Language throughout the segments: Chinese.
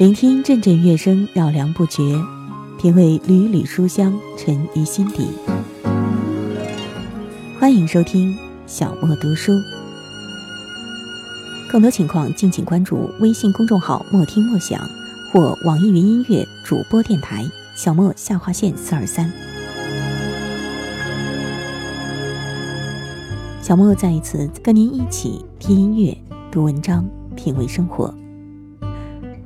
聆听阵阵乐声，绕梁不绝；品味缕缕书香，沉于心底。欢迎收听小莫读书。更多情况，敬请关注微信公众号“莫听莫想”或网易云音乐主播电台“小莫下划线四二三”。小莫再一次跟您一起听音乐、读文章、品味生活。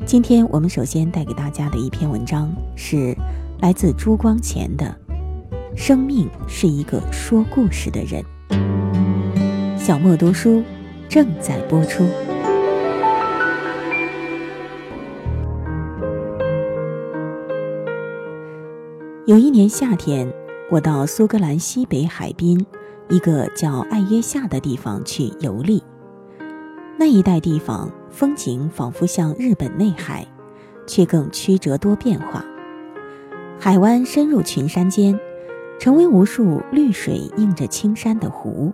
今天我们首先带给大家的一篇文章是来自朱光潜的《生命是一个说故事的人》。小莫读书正在播出。有一年夏天，我到苏格兰西北海滨一个叫艾约夏的地方去游历。那一带地方风景仿佛像日本内海，却更曲折多变化。海湾深入群山间，成为无数绿水映着青山的湖。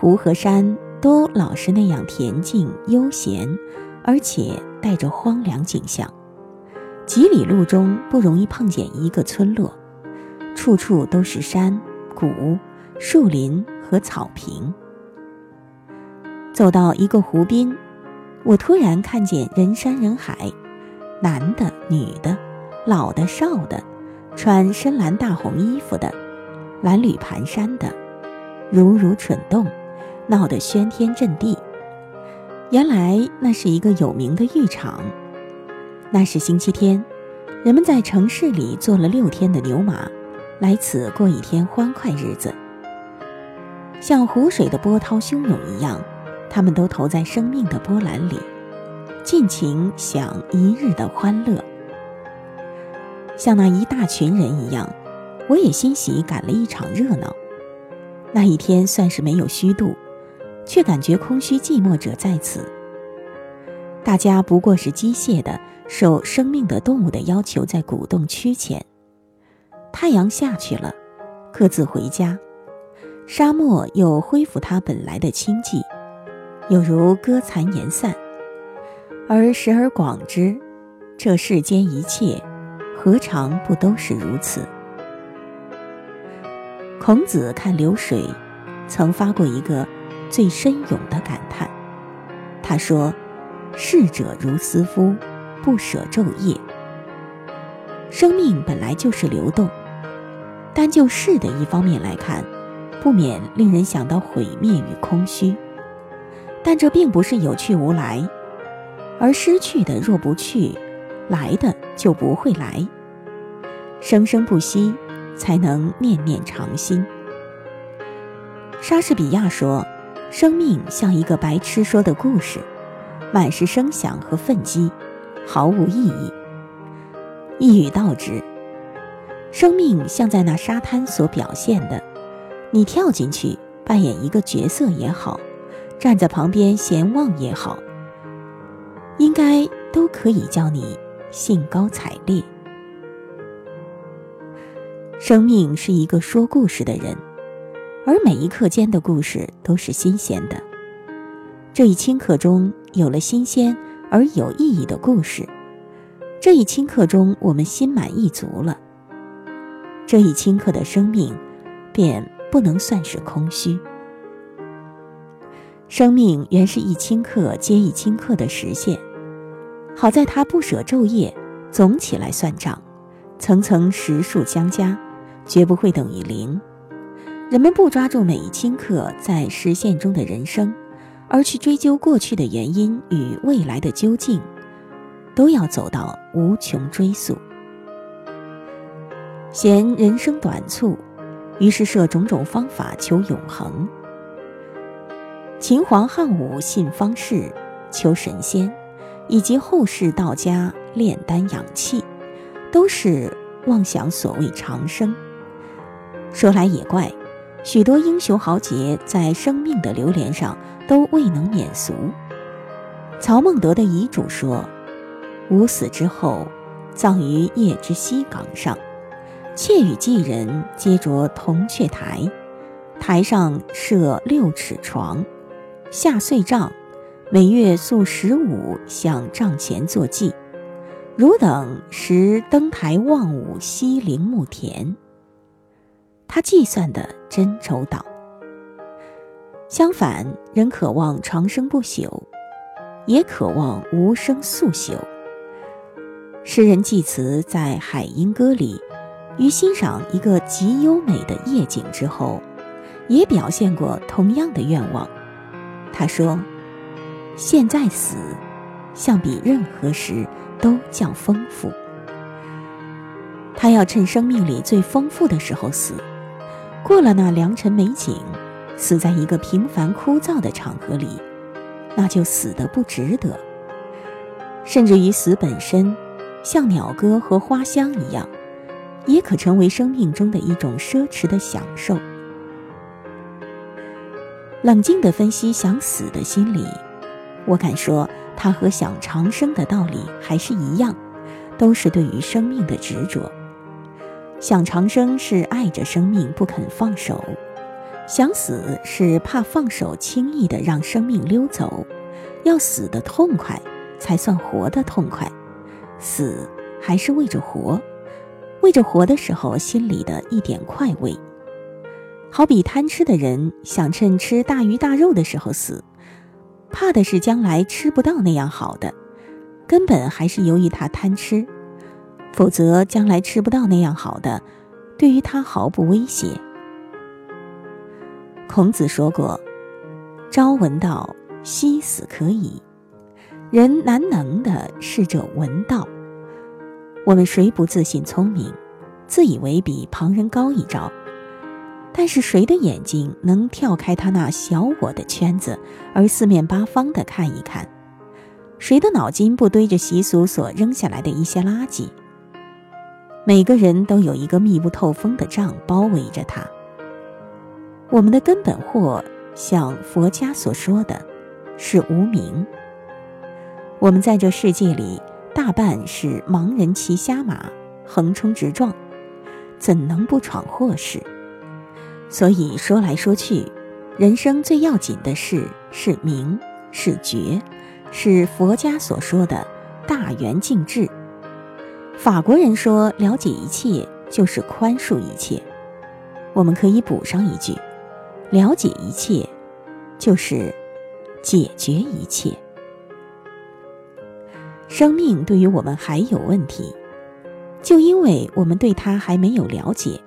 湖和山都老是那样恬静悠闲，而且带着荒凉景象。几里路中不容易碰见一个村落，处处都是山谷、树林和草坪。走到一个湖边，我突然看见人山人海，男的、女的，老的、少的，穿深蓝大红衣服的，褴褛蹒跚的，如如蠢动，闹得喧天震地。原来那是一个有名的浴场。那是星期天，人们在城市里坐了六天的牛马，来此过一天欢快日子，像湖水的波涛汹涌一样。他们都投在生命的波澜里，尽情享一日的欢乐。像那一大群人一样，我也欣喜赶了一场热闹。那一天算是没有虚度，却感觉空虚寂寞者在此。大家不过是机械的受生命的动物的要求在鼓动驱遣。太阳下去了，各自回家，沙漠又恢复它本来的清寂。有如歌残言散，而时而广之，这世间一切，何尝不都是如此？孔子看流水，曾发过一个最深勇的感叹。他说：“逝者如斯夫，不舍昼夜。”生命本来就是流动，单就逝的一方面来看，不免令人想到毁灭与空虚。但这并不是有去无来，而失去的若不去，来的就不会来。生生不息，才能念念常新。莎士比亚说：“生命像一个白痴说的故事，满是声响和愤激，毫无意义。”一语道之，生命像在那沙滩所表现的，你跳进去扮演一个角色也好。站在旁边闲望也好，应该都可以叫你兴高采烈。生命是一个说故事的人，而每一刻间的故事都是新鲜的。这一顷刻中有了新鲜而有意义的故事，这一顷刻中我们心满意足了。这一顷刻的生命，便不能算是空虚。生命原是一顷刻接一顷刻的实现，好在他不舍昼夜，总起来算账，层层实数相加，绝不会等于零。人们不抓住每一顷刻在实现中的人生，而去追究过去的原因与未来的究竟，都要走到无穷追溯。嫌人生短促，于是设种种方法求永恒。秦皇汉武信方士，求神仙，以及后世道家炼丹养气，都是妄想所谓长生。说来也怪，许多英雄豪杰在生命的流连上都未能免俗。曹孟德的遗嘱说：“吾死之后，葬于邺之西岗上，妾与妓人皆着铜雀台，台上设六尺床。”下岁账，每月宿十五向账前作祭，汝等时登台望舞西陵墓田。他计算的真周到。相反，人渴望长生不朽，也渴望无声速朽。诗人济慈在《海音歌》里，于欣赏一个极优美的夜景之后，也表现过同样的愿望。他说：“现在死，相比任何时都较丰富。他要趁生命里最丰富的时候死，过了那良辰美景，死在一个平凡枯燥的场合里，那就死得不值得。甚至于死本身，像鸟歌和花香一样，也可成为生命中的一种奢侈的享受。”冷静地分析想死的心理，我敢说，他和想长生的道理还是一样，都是对于生命的执着。想长生是爱着生命不肯放手，想死是怕放手轻易的让生命溜走，要死的痛快，才算活得痛快。死还是为着活，为着活的时候心里的一点快慰。好比贪吃的人想趁吃大鱼大肉的时候死，怕的是将来吃不到那样好的，根本还是由于他贪吃，否则将来吃不到那样好的，对于他毫不威胁。孔子说过：“朝闻道，夕死可矣。”人难能的是者闻道。我们谁不自信聪明，自以为比旁人高一招？但是谁的眼睛能跳开他那小我的圈子，而四面八方的看一看？谁的脑筋不堆着习俗所扔下来的一些垃圾？每个人都有一个密不透风的障包围着他。我们的根本祸，像佛家所说的，是无名。我们在这世界里，大半是盲人骑瞎马，横冲直撞，怎能不闯祸事？所以说来说去，人生最要紧的事是明，是觉，是佛家所说的大圆净智。法国人说，了解一切就是宽恕一切。我们可以补上一句：了解一切，就是解决一切。生命对于我们还有问题，就因为我们对它还没有了解。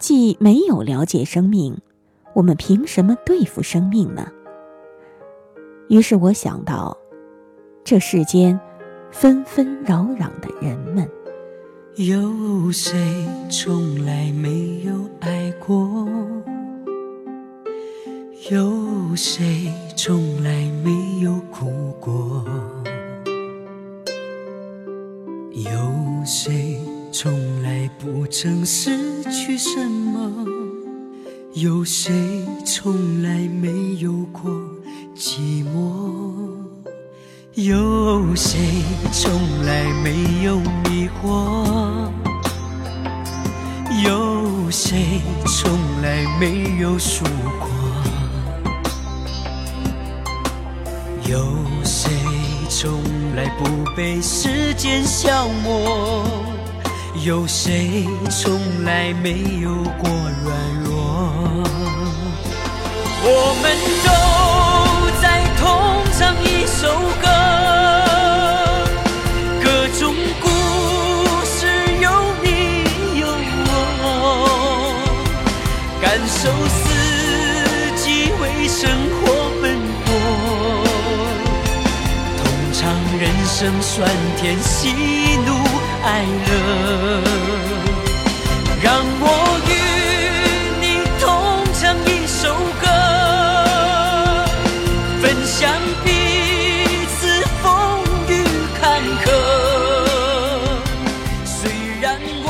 既没有了解生命，我们凭什么对付生命呢？于是我想到，这世间纷纷扰扰的人们，有谁从来没有爱过？有谁从来没有哭过？有谁？从来不曾失去什么，有谁从来没有过寂寞？有谁从来没有迷惑？有谁从来没有输过？有谁从来不被时间消磨？有谁从来没有过软弱？我们都在同唱一首歌，各种故事有你有我，感受四季为生活奔波，同尝人生酸甜喜怒。爱了，让我与你同唱一首歌，分享彼此风雨坎坷。虽然我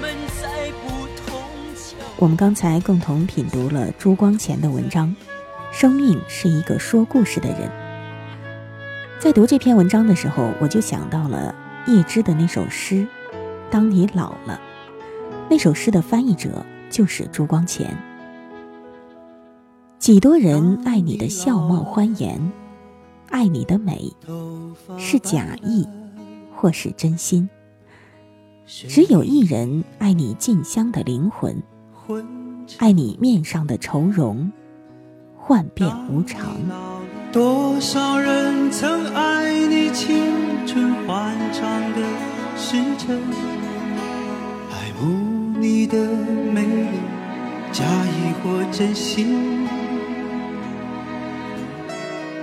们在不同。我们刚才共同品读了朱光潜的文章，《生命是一个说故事的人》。在读这篇文章的时候，我就想到了。叶芝的那首诗《当你老了》，那首诗的翻译者就是朱光潜。几多人爱你的笑貌欢颜，爱你的美是假意，或是真心。只有一人爱你近乡的灵魂，爱你面上的愁容，幻变无常。多少人曾或真心。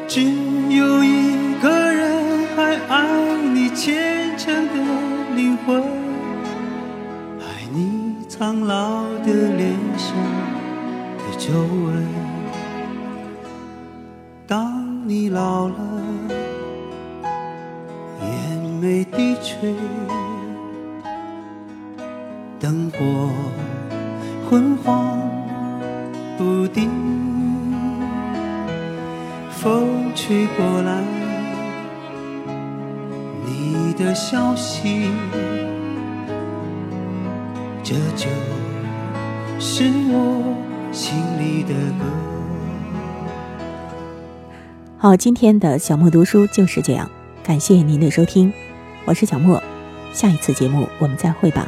只有一个人还爱你虔诚的灵魂，爱你苍老的脸上的皱纹。当你老了，眼眉低垂，灯火昏黄不定。风吹过来，你的消息，这就是我心里的歌。好，今天的小莫读书就是这样，感谢您的收听，我是小莫，下一次节目我们再会吧。